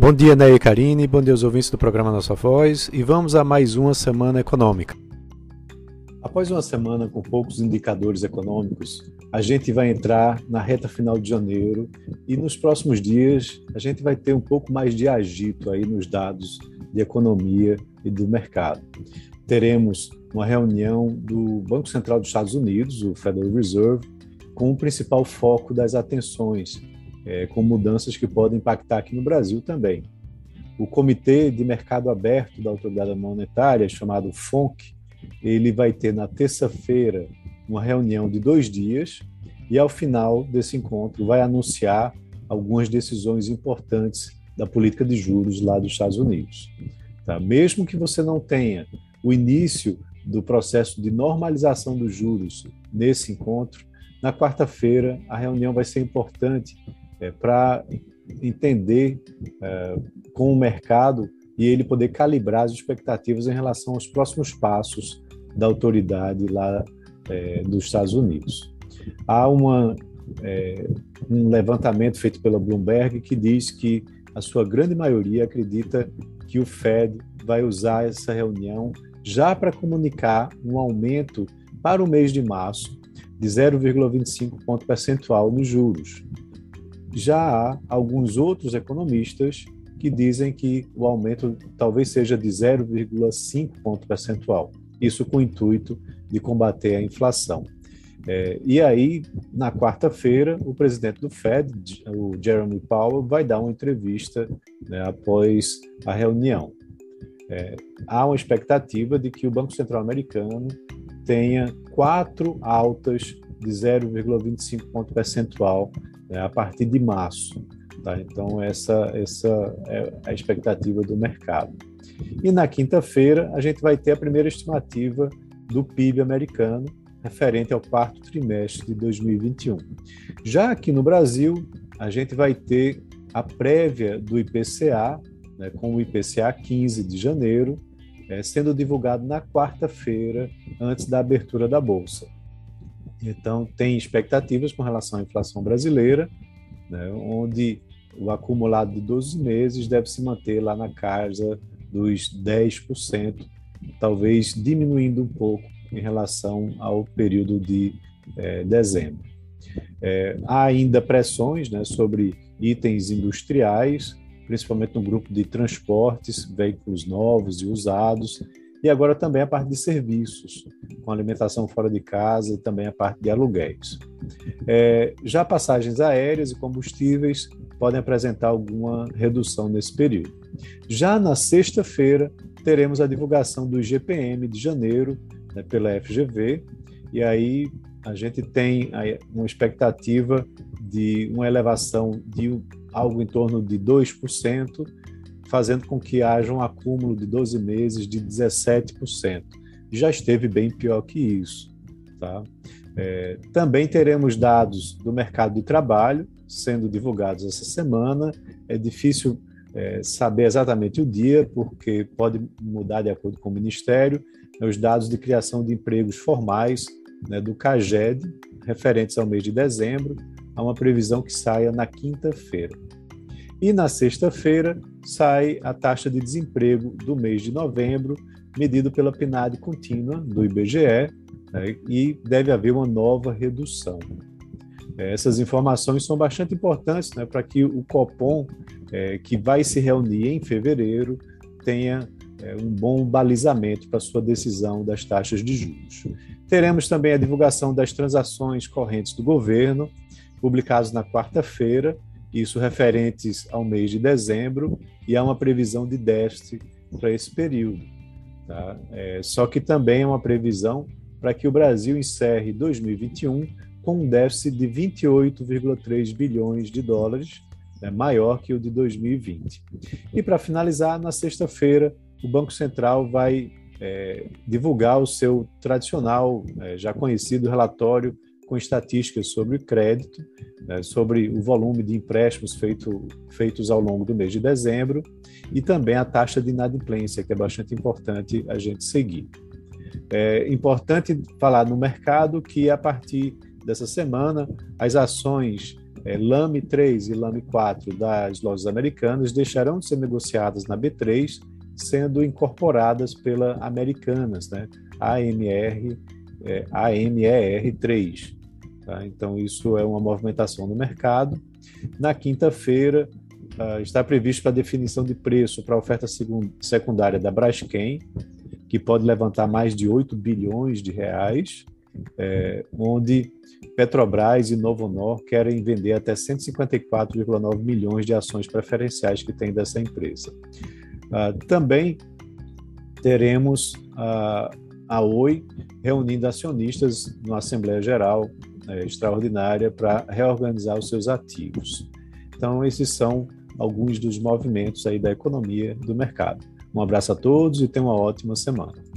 Bom dia, Ney e Karine, bom dia aos ouvintes do programa Nossa Voz e vamos a mais uma semana econômica. Após uma semana com poucos indicadores econômicos, a gente vai entrar na reta final de janeiro e nos próximos dias a gente vai ter um pouco mais de agito aí nos dados de economia e do mercado. Teremos uma reunião do Banco Central dos Estados Unidos, o Federal Reserve, com o principal foco das atenções, é, com mudanças que podem impactar aqui no Brasil também. O Comitê de Mercado Aberto da Autoridade Monetária, chamado FONC, ele vai ter na terça-feira uma reunião de dois dias e, ao final desse encontro, vai anunciar algumas decisões importantes da política de juros lá dos Estados Unidos. Tá? Mesmo que você não tenha o início do processo de normalização dos juros nesse encontro, na quarta-feira a reunião vai ser importante é, para entender é, com o mercado e ele poder calibrar as expectativas em relação aos próximos passos da autoridade lá é, dos Estados Unidos. Há uma, é, um levantamento feito pela Bloomberg que diz que a sua grande maioria acredita que o Fed vai usar essa reunião já para comunicar um aumento para o mês de março de 0,25 ponto percentual nos juros. Já há alguns outros economistas que dizem que o aumento talvez seja de 0,5 ponto percentual. Isso com o intuito de combater a inflação. É, e aí, na quarta-feira, o presidente do Fed, o Jeremy Powell, vai dar uma entrevista né, após a reunião. É, há uma expectativa de que o Banco Central Americano tenha quatro altas de 0,25 ponto percentual né, a partir de março. Tá? Então, essa, essa é a expectativa do mercado. E na quinta-feira, a gente vai ter a primeira estimativa do PIB americano, referente ao quarto trimestre de 2021. Já aqui no Brasil, a gente vai ter a prévia do IPCA, né, com o IPCA 15 de janeiro, é, sendo divulgado na quarta-feira, antes da abertura da Bolsa. Então, tem expectativas com relação à inflação brasileira, né, onde o acumulado de 12 meses deve se manter lá na casa dos 10%, talvez diminuindo um pouco em relação ao período de é, dezembro. É, há ainda pressões né, sobre itens industriais, principalmente no grupo de transportes, veículos novos e usados, e agora também a parte de serviços, com alimentação fora de casa e também a parte de aluguéis. É, já passagens aéreas e combustíveis podem apresentar alguma redução nesse período. Já na sexta-feira, teremos a divulgação do IGPM de janeiro né, pela FGV, e aí a gente tem uma expectativa de uma elevação de algo em torno de 2%, fazendo com que haja um acúmulo de 12 meses de 17%. Já esteve bem pior que isso. Tá? É, também teremos dados do mercado de trabalho sendo divulgados essa semana. É difícil é, saber exatamente o dia, porque pode mudar de acordo com o Ministério, os dados de criação de empregos formais né, do CAGED, referentes ao mês de dezembro, há uma previsão que saia na quinta-feira. E na sexta-feira sai a taxa de desemprego do mês de novembro, medido pela PNAD contínua do IBGE, né, e deve haver uma nova redução. Essas informações são bastante importantes né, para que o Copom, é, que vai se reunir em fevereiro, tenha é, um bom balizamento para sua decisão das taxas de juros. Teremos também a divulgação das transações correntes do governo, publicados na quarta-feira, isso referentes ao mês de dezembro, e há uma previsão de déficit para esse período. Tá? É, só que também é uma previsão para que o Brasil encerre 2021 com um déficit de 28,3 bilhões de dólares, né, maior que o de 2020. E para finalizar, na sexta-feira, o Banco Central vai é, divulgar o seu tradicional, é, já conhecido relatório com estatísticas sobre o crédito, né, sobre o volume de empréstimos feito, feitos ao longo do mês de dezembro e também a taxa de inadimplência, que é bastante importante a gente seguir. É importante falar no mercado que a partir dessa semana as ações é, Lame 3 e Lame 4 das lojas americanas deixarão de ser negociadas na B3, sendo incorporadas pela Americanas, né? AMR, é, AMER3. Tá? Então, isso é uma movimentação no mercado. Na quinta-feira, uh, está previsto para definição de preço para a oferta secundária da Braskem, que pode levantar mais de 8 bilhões de reais, é, onde Petrobras e Novonor querem vender até 154,9 milhões de ações preferenciais que tem dessa empresa. Uh, também teremos uh, a Oi reunindo acionistas na Assembleia Geral é, extraordinária para reorganizar os seus ativos. Então, esses são alguns dos movimentos aí da economia do mercado. Um abraço a todos e tenham uma ótima semana.